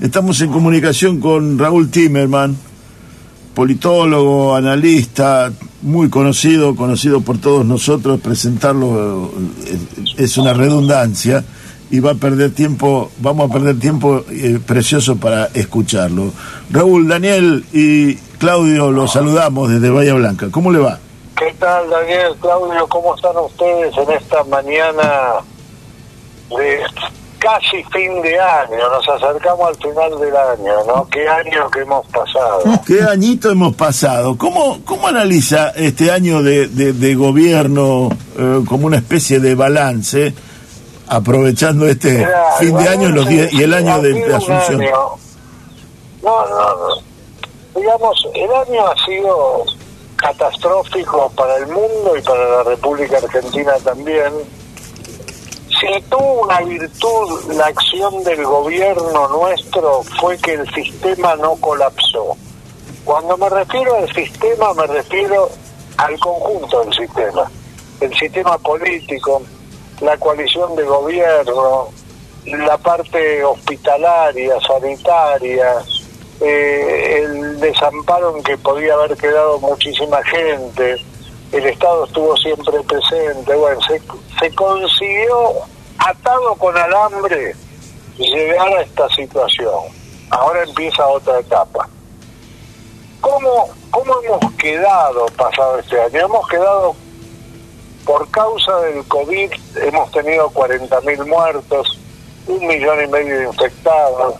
Estamos en comunicación con Raúl Timerman, politólogo, analista, muy conocido, conocido por todos nosotros. Presentarlo eh, es una redundancia y va a perder tiempo, vamos a perder tiempo eh, precioso para escucharlo. Raúl, Daniel y Claudio, los saludamos desde Bahía Blanca. ¿Cómo le va? ¿Qué tal, Daniel, Claudio? ¿Cómo están ustedes en esta mañana de casi fin de año? Nos acercamos al final del año, ¿no? ¿Qué año que hemos pasado? ¿Qué añito hemos pasado? ¿Cómo, cómo analiza este año de, de, gobierno eh, como una especie de balance, aprovechando este fin de año los y el año de, de Asunción? No, no, no. Digamos, el año ha sido catastrófico para el mundo y para la República Argentina también. Si tuvo una virtud la acción del gobierno nuestro fue que el sistema no colapsó. Cuando me refiero al sistema me refiero al conjunto del sistema, el sistema político, la coalición de gobierno, la parte hospitalaria, sanitaria, eh, el desamparo en que podía haber quedado muchísima gente, el Estado estuvo siempre presente, bueno, se, se consiguió atado con alambre llegar a esta situación. Ahora empieza otra etapa. ¿Cómo, ¿Cómo hemos quedado pasado este año? Hemos quedado, por causa del COVID, hemos tenido 40.000 muertos, un millón y medio de infectados,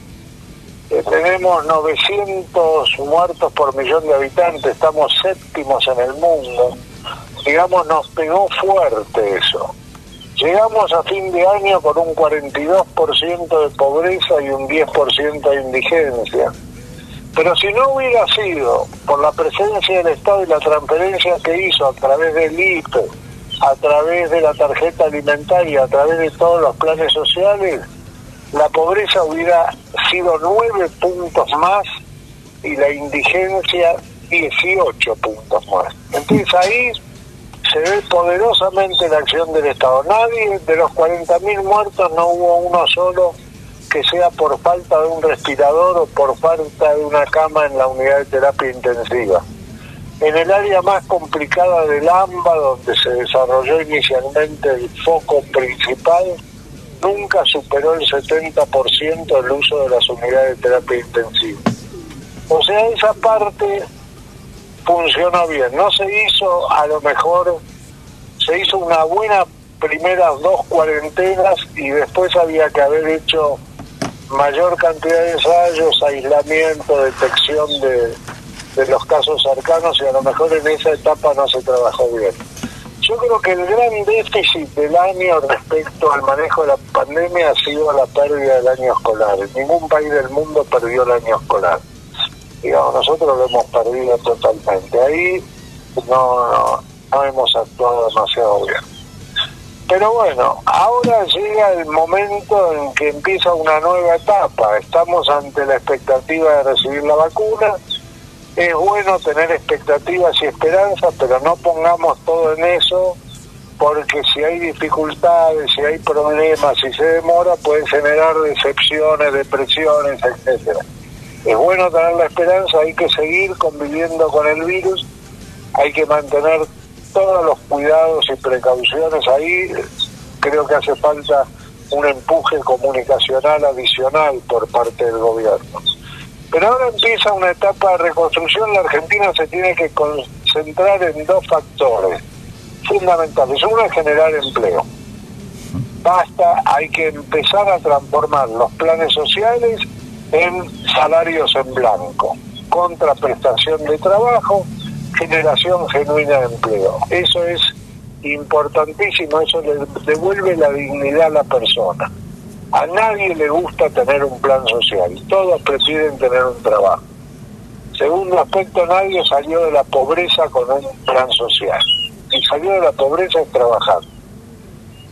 tenemos 900 muertos por millón de habitantes, estamos séptimos en el mundo. Digamos, nos pegó fuerte eso. Llegamos a fin de año con un 42% de pobreza y un 10% de indigencia. Pero si no hubiera sido por la presencia del Estado y la transferencia que hizo a través del IPE, a través de la tarjeta alimentaria, a través de todos los planes sociales, la pobreza hubiera sido nueve puntos más y la indigencia 18 puntos más. Entonces ahí se ve poderosamente la acción del Estado. Nadie de los 40.000 muertos no hubo uno solo que sea por falta de un respirador o por falta de una cama en la unidad de terapia intensiva. En el área más complicada del AMBA, donde se desarrolló inicialmente el foco principal, nunca superó el 70% el uso de las unidades de terapia intensiva. O sea, esa parte funcionó bien. No se hizo, a lo mejor, se hizo una buena primeras dos cuarentenas y después había que haber hecho mayor cantidad de ensayos, aislamiento, detección de, de los casos cercanos y a lo mejor en esa etapa no se trabajó bien. Yo creo que el gran déficit del año respecto al manejo de la pandemia ha sido la pérdida del año escolar. Ningún país del mundo perdió el año escolar. Digamos, nosotros lo hemos perdido totalmente. Ahí no, no, hemos actuado demasiado bien. Pero bueno, ahora llega el momento en que empieza una nueva etapa. Estamos ante la expectativa de recibir la vacuna es bueno tener expectativas y esperanzas, pero no pongamos todo en eso, porque si hay dificultades, si hay problemas, si se demora, puede generar decepciones, depresiones, etcétera. Es bueno tener la esperanza, hay que seguir conviviendo con el virus, hay que mantener todos los cuidados y precauciones ahí. Creo que hace falta un empuje comunicacional adicional por parte del gobierno. Pero ahora empieza una etapa de reconstrucción, la Argentina se tiene que concentrar en dos factores fundamentales. Uno es generar empleo. Basta, hay que empezar a transformar los planes sociales en salarios en blanco, contraprestación de trabajo, generación genuina de empleo. Eso es importantísimo, eso le devuelve la dignidad a la persona. A nadie le gusta tener un plan social, todos prefieren tener un trabajo. Segundo aspecto, nadie salió de la pobreza con un plan social. Y salió de la pobreza es trabajar.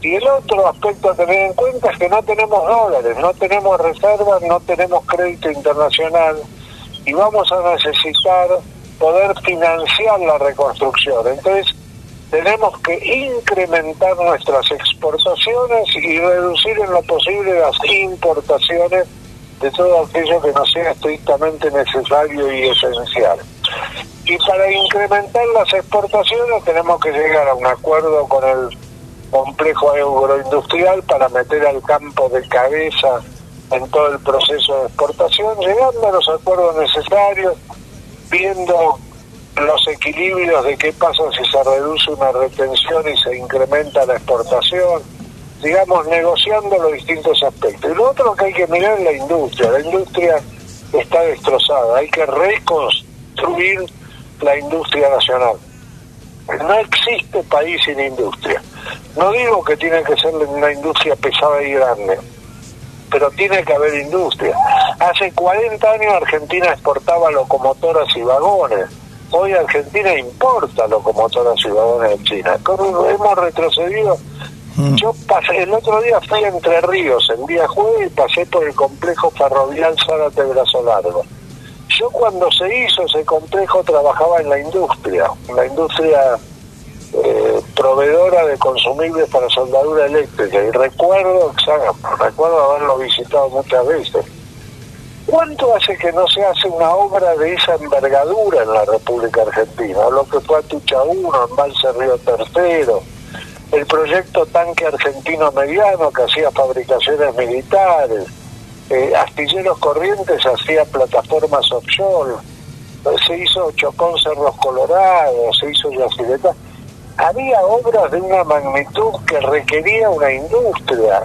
Y el otro aspecto a tener en cuenta es que no tenemos dólares, no tenemos reservas, no tenemos crédito internacional y vamos a necesitar poder financiar la reconstrucción. Entonces, tenemos que incrementar nuestras exportaciones y reducir en lo posible las importaciones de todo aquello que no sea estrictamente necesario y esencial. Y para incrementar las exportaciones tenemos que llegar a un acuerdo con el complejo agroindustrial para meter al campo de cabeza en todo el proceso de exportación, llegando a los acuerdos necesarios, viendo los equilibrios de qué pasa si se reduce una retención y se incrementa la exportación, digamos, negociando los distintos aspectos. Y lo otro que hay que mirar es la industria. La industria está destrozada, hay que reconstruir la industria nacional. No existe país sin industria. No digo que tiene que ser una industria pesada y grande, pero tiene que haber industria. Hace 40 años Argentina exportaba locomotoras y vagones. Hoy Argentina importa locomotoras y vagones de China. Hemos retrocedido. Mm. Yo pasé, el otro día fui a Entre Ríos, el día jueves, y pasé por el complejo ferroviario Zárate Brazo Largo. Yo cuando se hizo ese complejo trabajaba en la industria, en la industria eh, proveedora de consumibles para soldadura eléctrica y recuerdo, recuerdo haberlo visitado muchas veces. ¿Cuánto hace que no se hace una obra de esa envergadura en la República Argentina? Lo que fue Atucha 1, Embalse Río Tercero, el proyecto Tanque Argentino Mediano que hacía fabricaciones militares, eh, Astilleros Corrientes hacía plataformas offshore, se hizo Chocón Cerros Colorados, se hizo Yacileta había obras de una magnitud que requería una industria.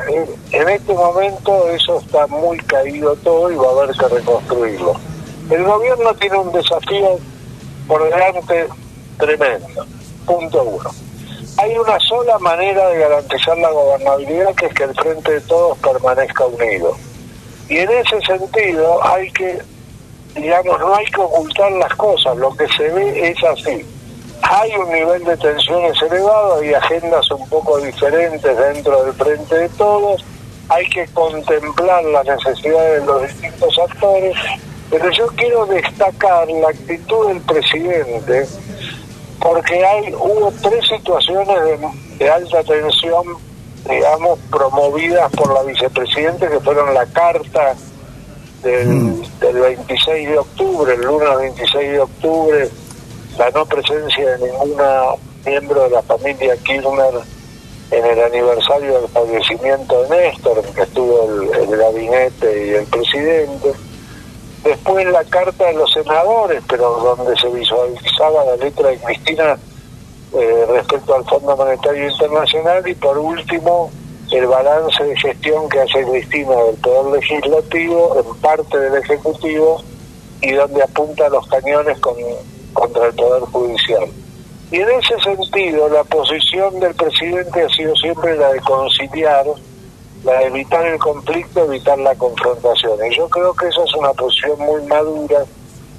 En este momento eso está muy caído todo y va a haber que reconstruirlo. El gobierno tiene un desafío por delante tremendo. Punto uno. Hay una sola manera de garantizar la gobernabilidad que es que el Frente de Todos permanezca unido. Y en ese sentido hay que, digamos, no hay que ocultar las cosas, lo que se ve es así hay un nivel de tensiones elevado, hay agendas un poco diferentes dentro del frente de todos, hay que contemplar las necesidades de los distintos actores, pero yo quiero destacar la actitud del presidente, porque hay hubo tres situaciones de, alta tensión, digamos, promovidas por la vicepresidenta, que fueron la carta del, mm. del 26 de octubre, el lunes 26 de octubre, la no presencia de ninguna miembro de la familia Kirchner en el aniversario del fallecimiento de Néstor, que estuvo el, gabinete y el presidente. Después la carta de los senadores, pero donde se visualizaba la letra de Cristina eh, respecto al Fondo Monetario Internacional y por último el balance de gestión que hace Cristina del Poder Legislativo en parte del Ejecutivo y donde apunta los cañones con contra el Poder Judicial. Y en ese sentido, la posición del presidente ha sido siempre la de conciliar, la de evitar el conflicto, evitar la confrontación. Y yo creo que esa es una posición muy madura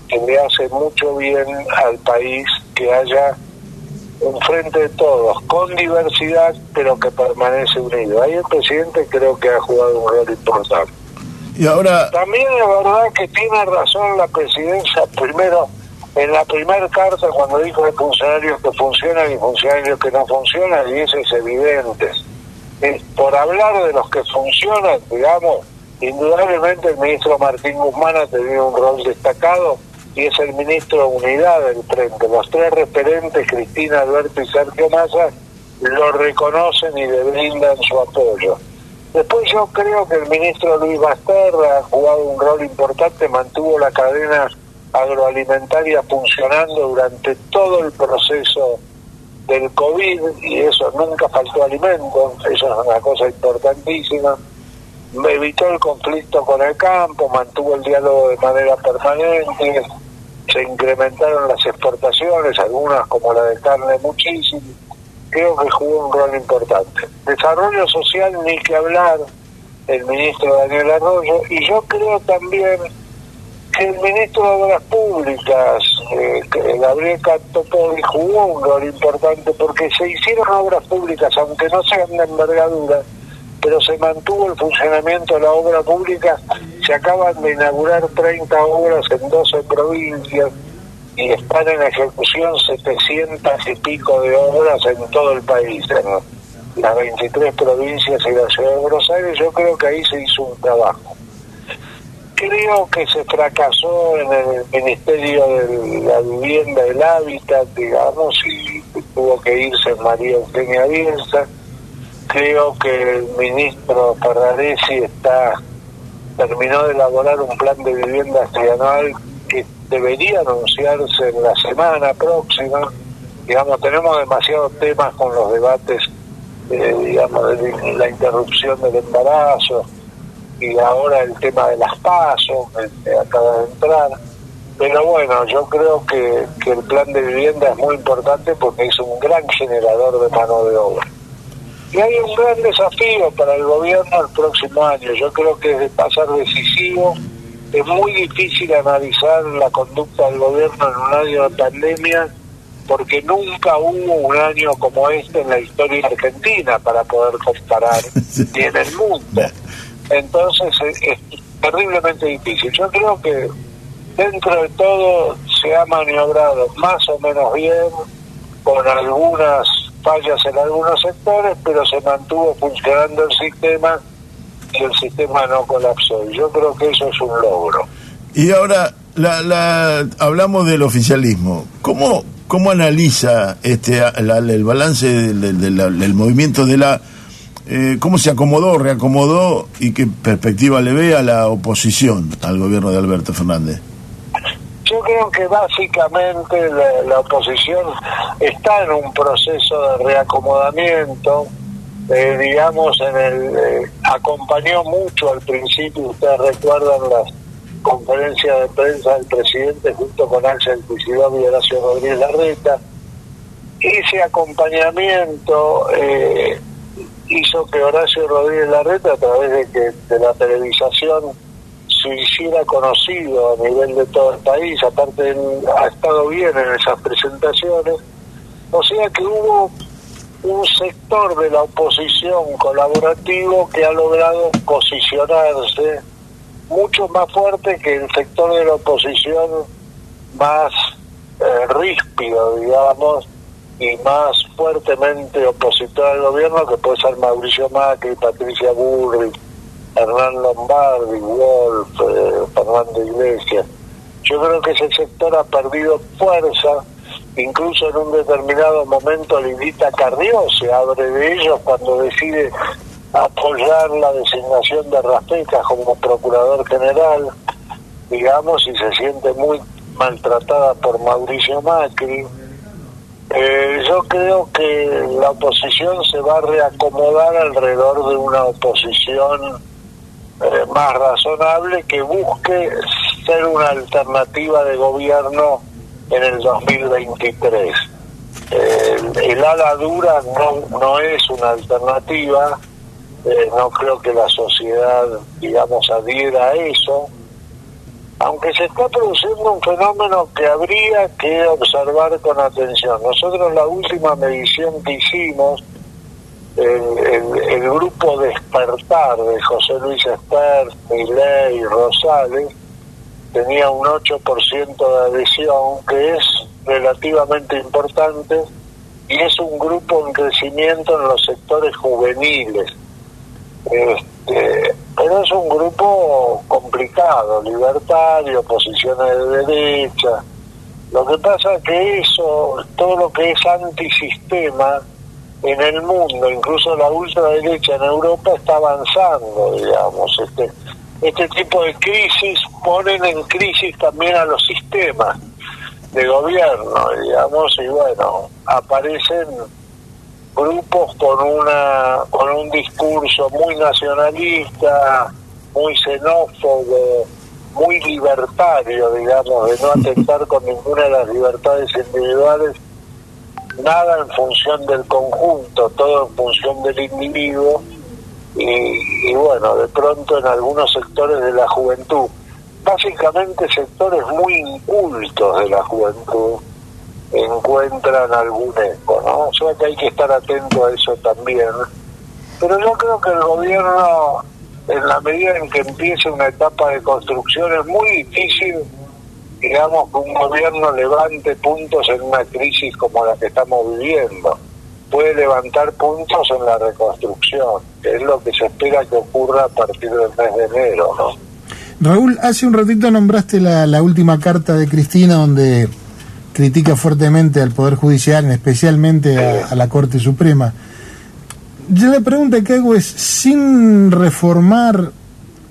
que le hace mucho bien al país que haya un frente de todos, con diversidad, pero que permanece unido. Ahí el presidente creo que ha jugado un rol importante. Y ahora... También es verdad que tiene razón la presidencia, primero, en la primera carta cuando dijo de funcionarios que funcionan y funcionarios que no funcionan, y eso es evidente. por hablar de los que funcionan, digamos, indudablemente el ministro Martín Guzmán ha tenido un rol destacado y es el ministro de Unidad del Frente. Los tres referentes, Cristina, Alberto y Sergio Massa, lo reconocen y le brindan su apoyo. Después yo creo que el ministro Luis Basterra ha jugado un rol importante, mantuvo la cadena agroalimentaria funcionando durante todo el proceso del COVID y eso nunca faltó alimento, eso es una cosa importantísima. Evitó el conflicto con el campo, mantuvo el diálogo de manera permanente, se incrementaron las exportaciones, algunas como la de carne muchísimo. Creo que jugó un rol importante. Desarrollo social, ni que hablar, el ministro Daniel Arroyo, y yo creo también el ministro de Obras Públicas, eh, Gabriel Cantopoli, jugó un rol importante porque se hicieron obras públicas, aunque no sean de envergadura, pero se mantuvo el funcionamiento de la obra pública. Se acaban de inaugurar 30 obras en 12 provincias y están en ejecución 700 y pico de obras en todo el país, en las 23 provincias y la ciudad de Buenos Aires. Yo creo que ahí se hizo un trabajo. Creo que se fracasó en el Ministerio de la Vivienda del Hábitat, digamos, y tuvo que irse María Eugenia Bielsa. Creo que el ministro Ferraresi está terminó de elaborar un plan de vivienda trianual que debería anunciarse en la semana próxima. Digamos, tenemos demasiados temas con los debates, eh, digamos, de la interrupción del embarazo, y ahora el tema de las pasos, que acaba de entrar. Pero bueno, yo creo que, que el plan de vivienda es muy importante porque es un gran generador de mano de obra. Y hay un gran desafío para el gobierno el próximo año. Yo creo que es de pasar decisivo. Es muy difícil analizar la conducta del gobierno en un año de pandemia porque nunca hubo un año como este en la historia argentina para poder comparar ni en el mundo. Entonces es, terriblemente difícil. Yo creo que dentro de todo se ha maniobrado más o menos bien, con algunas fallas en algunos sectores, pero se mantuvo funcionando el sistema y el sistema no colapsó. Y yo creo que eso es un logro. Y ahora la, la, hablamos del oficialismo. ¿Cómo, cómo analiza este el balance del movimiento de la eh, cómo se acomodó, reacomodó y qué perspectiva le ve a la oposición al gobierno de Alberto Fernández. Yo creo que básicamente la, oposición está en un proceso de reacomodamiento, eh, digamos, en el eh, acompañó mucho al principio, ustedes recuerdan las conferencias de prensa del presidente junto con Ángel Cuisidón y Horacio Rodríguez Larreta. Ese acompañamiento eh, hizo que Horacio Rodríguez Larreta, a través de que de la televisación se hiciera conocido a nivel de todo el país, aparte ha estado bien en esas presentaciones, o sea que hubo un sector de la oposición colaborativo que ha logrado posicionarse mucho más fuerte que el sector de la oposición más eh, ríspido, digamos, y más fuertemente opositor al gobierno, que puede ser Mauricio Macri, Patricia Burri, Hernán Lombardi, Wolf, eh, Fernando Iglesias. Yo creo que ese sector ha perdido fuerza, incluso en un determinado momento Lindita Carrió se abre de ellos cuando decide apoyar la designación de Rafecas como procurador general, digamos, y se siente muy maltratada por Mauricio Macri eh, yo creo que la oposición se va a reacomodar alrededor de una oposición eh, más razonable que busque ser una alternativa de gobierno en el 2023. Eh, el ala dura no, no es una alternativa, no creo que la sociedad, digamos, adhiera a eso aunque se está produciendo un fenómeno que habría que observar con atención. Nosotros la última medición que hicimos, el, grupo Despertar de José Luis Espert, Miley, Rosales, tenía un 8% de adhesión, que es relativamente importante, y es un grupo en crecimiento en los sectores juveniles. Este, pero es un grupo complicado, libertario, posiciones de derecha. Lo que pasa es que eso, todo lo que es antisistema en el mundo, incluso la ultraderecha en Europa está avanzando, digamos. Este, este tipo de crisis ponen en crisis también a los sistemas de gobierno, digamos, y bueno, aparecen grupos con una con un discurso muy nacionalista, muy xenófobo, muy libertario, digamos, de no atentar con ninguna de las libertades individuales, nada en función del conjunto, todo en función del individuo, y, y bueno, de pronto en algunos sectores de la juventud, básicamente sectores muy incultos de la juventud, encuentran algún eco, ¿no? O sea que hay que estar atento a eso también. Pero yo creo que el gobierno, en la medida en que empiece una etapa de construcción, es muy difícil, digamos, que un gobierno levante puntos en una crisis como la que estamos viviendo. Puede levantar puntos en la reconstrucción, que es lo que se espera que ocurra a partir del mes de enero, ¿no? Raúl, hace un ratito nombraste la, última carta de Cristina donde critica fuertemente al Poder Judicial, especialmente a, la Corte Suprema. Yo la pregunta que hago es, sin reformar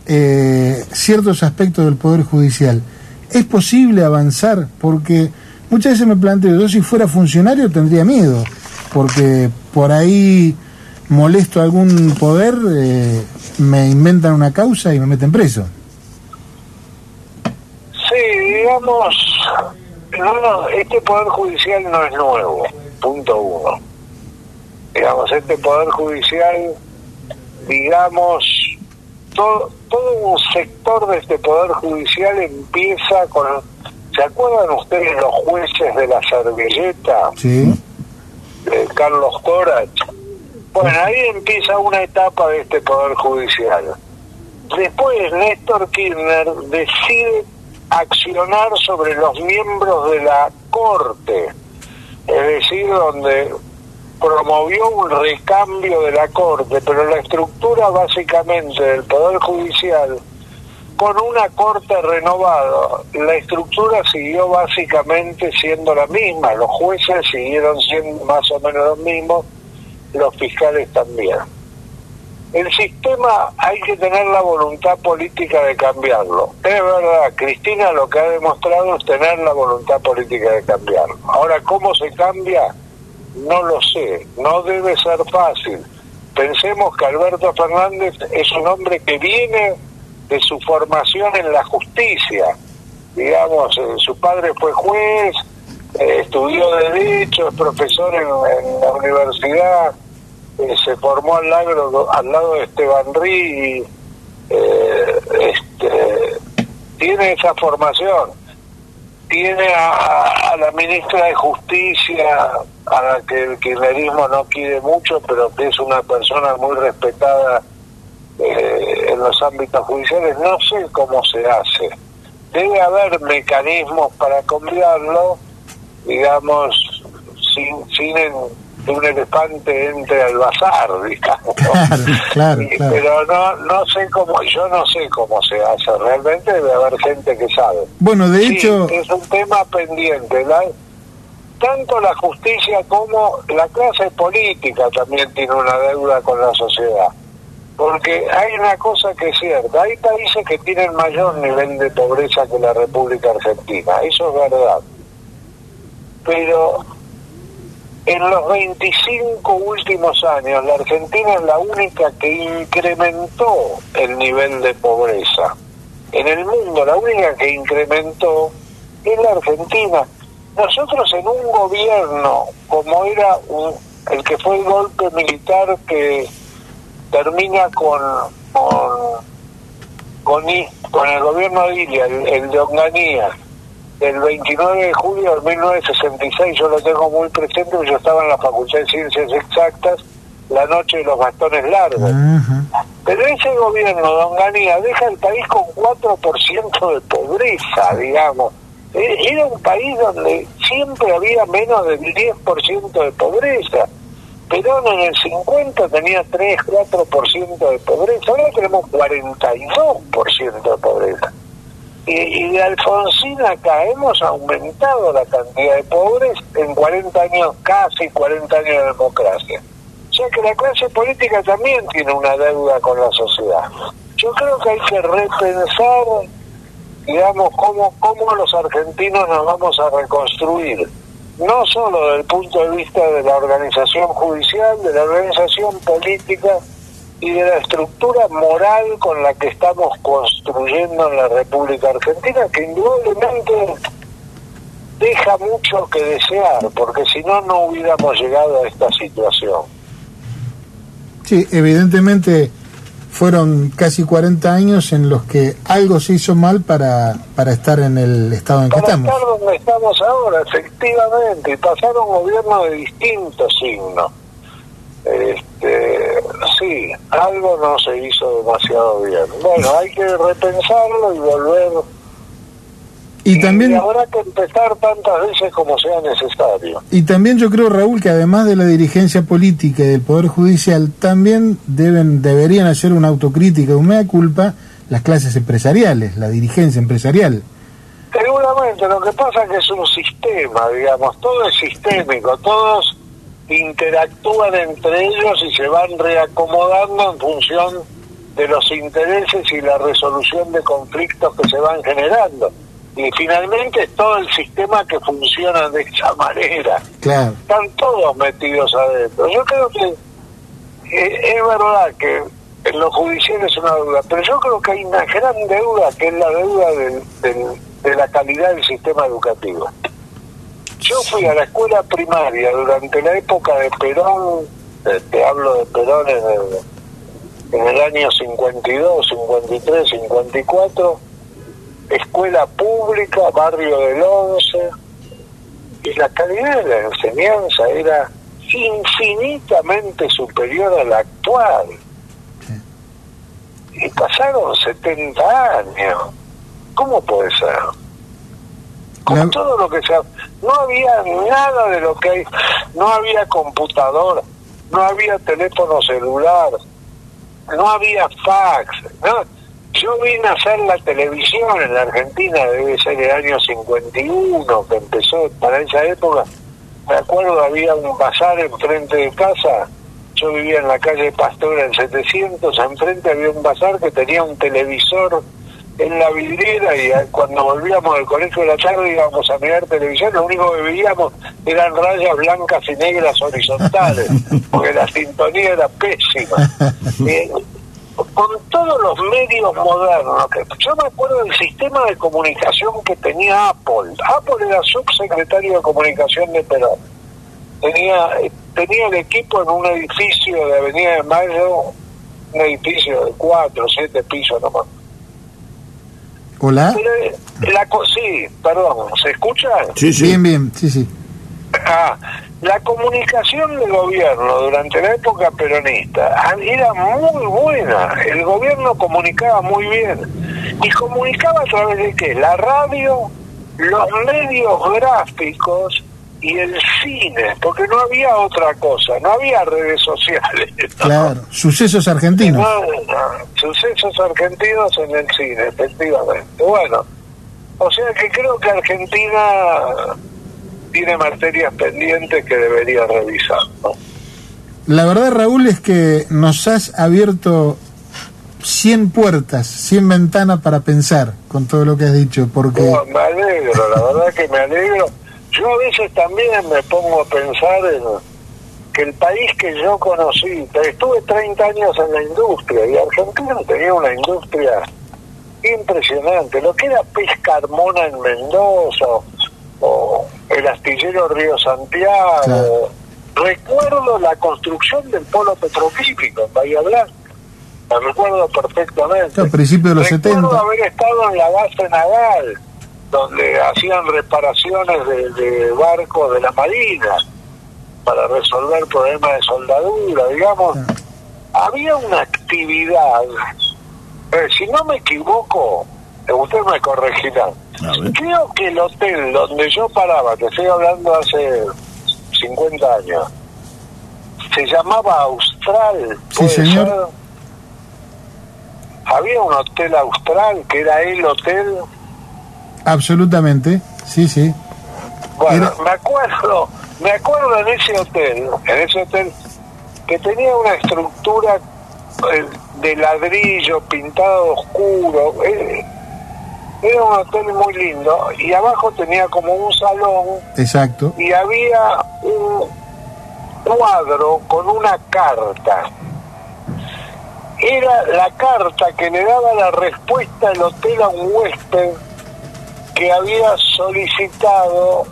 eh, ciertos aspectos del Poder Judicial, ¿es posible avanzar? Porque muchas veces me planteo, yo si fuera funcionario tendría miedo, porque por ahí molesto a algún poder, eh, me inventan una causa y me meten preso. Sí, digamos, no, este poder judicial no es nuevo, punto uno. Digamos, este poder judicial, digamos, todo, todo un sector de este poder judicial empieza con... ¿Se acuerdan ustedes los jueces de la servilleta? Sí. De Carlos Corach. Bueno, ahí empieza una etapa de este poder judicial. Después Néstor Kirchner decide accionar sobre los miembros de la Corte, es decir, donde promovió un recambio de la Corte, pero la estructura básicamente del Poder Judicial, con una Corte renovada, la estructura siguió básicamente siendo la misma, los jueces siguieron siendo más o menos los mismos, los fiscales también. El sistema hay que tener la voluntad política de cambiarlo. Es verdad, Cristina lo que ha demostrado es tener la voluntad política de cambiarlo. Ahora, ¿cómo se cambia? No lo sé, no debe ser fácil. Pensemos que Alberto Fernández es un hombre que viene de su formación en la justicia. Digamos, eh, su padre fue juez, eh, estudió Derecho, es profesor en, la universidad, eh, se formó al lado, al lado de Esteban Rí, este, tiene esa formación tiene a, la ministra de Justicia, a la que el kirchnerismo no quiere mucho, pero que es una persona muy respetada eh, en los ámbitos judiciales. No sé cómo se hace. Debe haber mecanismos para cambiarlo, digamos, sin, sin un elefante entre al bazar, digamos. Claro, claro, Pero no, no sé cómo, yo no sé cómo se hace, realmente debe haber gente que sabe. Bueno, de hecho... Es un tema pendiente, tanto la justicia como la clase política también tiene una deuda con la sociedad. Porque hay una cosa que es cierta, hay países que tienen mayor nivel de pobreza que la República Argentina, eso es verdad. Pero en los 25 últimos años, la Argentina es la única que incrementó el nivel de pobreza. En el mundo, la única que incrementó es la Argentina. Nosotros en un gobierno como era el que fue el golpe militar que termina con con, con, el gobierno de Ilia, el, el de Onganía, el 29 de julio de 1966, yo lo tengo muy presente, yo estaba en la Facultad de Ciencias Exactas la noche de los bastones largos. Pero ese gobierno, don Ganía, deja el país con 4% de pobreza, digamos. E, era un país donde siempre había menos del 10% de pobreza. Perón en el 50 tenía 3, 4% de pobreza, ahora tenemos 42% de pobreza y, de Alfonsín acá hemos aumentado la cantidad de pobres en 40 años, casi 40 años de democracia. O sea que la clase política también tiene una deuda con la sociedad. Yo creo que hay que repensar, digamos, cómo, cómo los argentinos nos vamos a reconstruir. No solo desde el punto de vista de la organización judicial, de la organización política, y de la estructura moral con la que estamos construyendo en la República Argentina, que indudablemente deja mucho que desear, porque si no, no hubiéramos llegado a esta situación. Sí, evidentemente fueron casi 40 años en los que algo se hizo mal para, para estar en el estado en que estamos. Para estar donde estamos ahora, efectivamente, pasaron gobiernos de distintos signos. Este, sí, algo no se hizo demasiado bien. Bueno, hay que repensarlo y volver. Y, también habrá que empezar tantas veces como sea necesario. Y también yo creo, Raúl, que además de la dirigencia política y del Poder Judicial, también deben deberían hacer una autocrítica, una culpa las clases empresariales, la dirigencia empresarial. Seguramente, lo que pasa es que es un sistema, digamos, todo es sistémico, todos interactúan entre ellos y se van reacomodando en función de los intereses y la resolución de conflictos que se van generando. Y finalmente es todo el sistema que funciona de esa manera. Claro. Están todos metidos adentro. Yo creo que eh, es verdad que en lo judicial es una deuda, pero yo creo que hay una gran deuda que es la deuda del, de la calidad del sistema educativo. Yo fui a la escuela primaria durante la época de Perón, eh, te hablo de Perón en el, en el año 52, 53, 54, escuela pública, barrio del Once, y la calidad de la enseñanza era infinitamente superior a la actual. Y pasaron 70 años. ¿Cómo puede ser? Con todo lo que sea. No había nada de lo que hay. No había computadora, no había teléfono celular, no había fax. Yo vine a hacer la televisión en la Argentina, debe ser el año 51 que empezó para esa época me acuerdo había un bazar enfrente de casa, yo vivía en la calle Pastora en 700, enfrente había un bazar que tenía un televisor en la vidriera y cuando volvíamos del colegio de la tarde íbamos a mirar televisión, lo único que veíamos eran rayas blancas y negras horizontales, porque la sintonía era pésima. Eh, con todos los medios modernos. Yo me acuerdo del sistema de comunicación que tenía Apple. Apple era subsecretario de comunicación de Perón. Tenía, tenía el equipo en un edificio de Avenida de Mayo, un edificio de cuatro, siete pisos nomás. ¿Hola? La, sí, perdón, ¿se escucha? Sí, sí. Bien, bien, sí, sí. Ah, la comunicación del gobierno durante la época peronista era muy buena. El gobierno comunicaba muy bien. ¿Y comunicaba a través de qué? La radio, los medios gráficos y el cine, porque no había otra cosa, no había redes sociales. Claro, sucesos argentinos. sucesos argentinos en el cine, efectivamente. Bueno, o sea que creo que Argentina tiene materias pendientes que debería revisar. La verdad, Raúl, es que nos has abierto 100 puertas, 100 ventanas para pensar con todo lo que has dicho. Porque... me alegro, la verdad que me alegro. Yo a veces también me pongo a pensar en que el país que yo conocí, estuve 30 años en la industria y Argentina tenía una industria impresionante. Lo que era pesca armona en Mendoza o el astillero Río Santiago. Recuerdo la construcción del polo petroquímico en Bahía Blanca. Me recuerdo perfectamente. Al principio de los recuerdo haber estado en la base naval, donde hacían reparaciones de, barcos de la Marina para resolver problemas de soldadura, digamos. Había una actividad, eh, si no me equivoco, usted me corregirá. Creo que el hotel donde yo paraba, que estoy hablando hace 50 años, se llamaba Austral. Sí, señor. Había un hotel austral que era el hotel. Absolutamente, sí, sí. Bueno, me acuerdo, me acuerdo en ese hotel, en ese hotel que tenía una estructura eh, de ladrillo pintado oscuro. Eh, era un hotel muy lindo y abajo tenía como un salón. Exacto. Y había un cuadro con una carta. Era la carta que le daba la respuesta al hotel a un huésped que había solicitado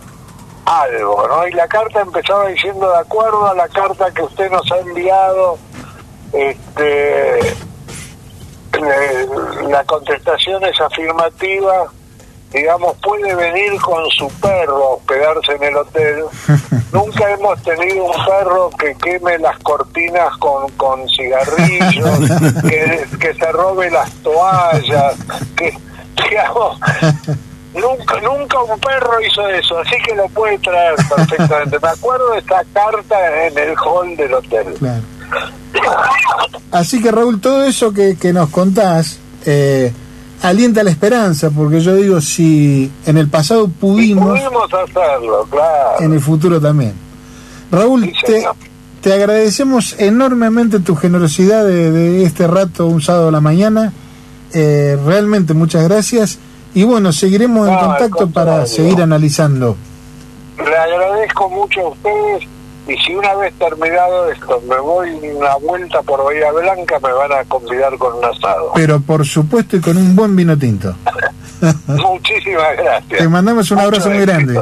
algo, ¿no? Y la carta empezaba diciendo, de acuerdo a la carta que usted nos ha enviado, este, eh, la contestación es afirmativa, digamos, puede venir con su perro a hospedarse en el hotel. Nunca hemos tenido un perro que queme las cortinas con, con cigarrillos, que, se robe las toallas, que, digamos, nunca, un perro hizo eso, así que lo puede traer perfectamente. Me acuerdo de esta carta en el hall del hotel. Así que Raúl, todo eso que, que nos contás eh, alienta la esperanza, porque yo digo, si en el pasado pudimos, Pudimos hacerlo, claro. en el futuro también. Raúl, Sí, te, te agradecemos enormemente tu generosidad de, de este rato, un sábado a la mañana. Eh, realmente muchas gracias. Y bueno, seguiremos en No, contacto para seguir analizando. Le agradezco mucho a ustedes y si una vez terminado esto me voy una vuelta por Bahía Blanca me van a convidar con un asado. Pero por supuesto y con un buen vino tinto. Muchísimas gracias. Te mandamos un Mucho abrazo muy grande.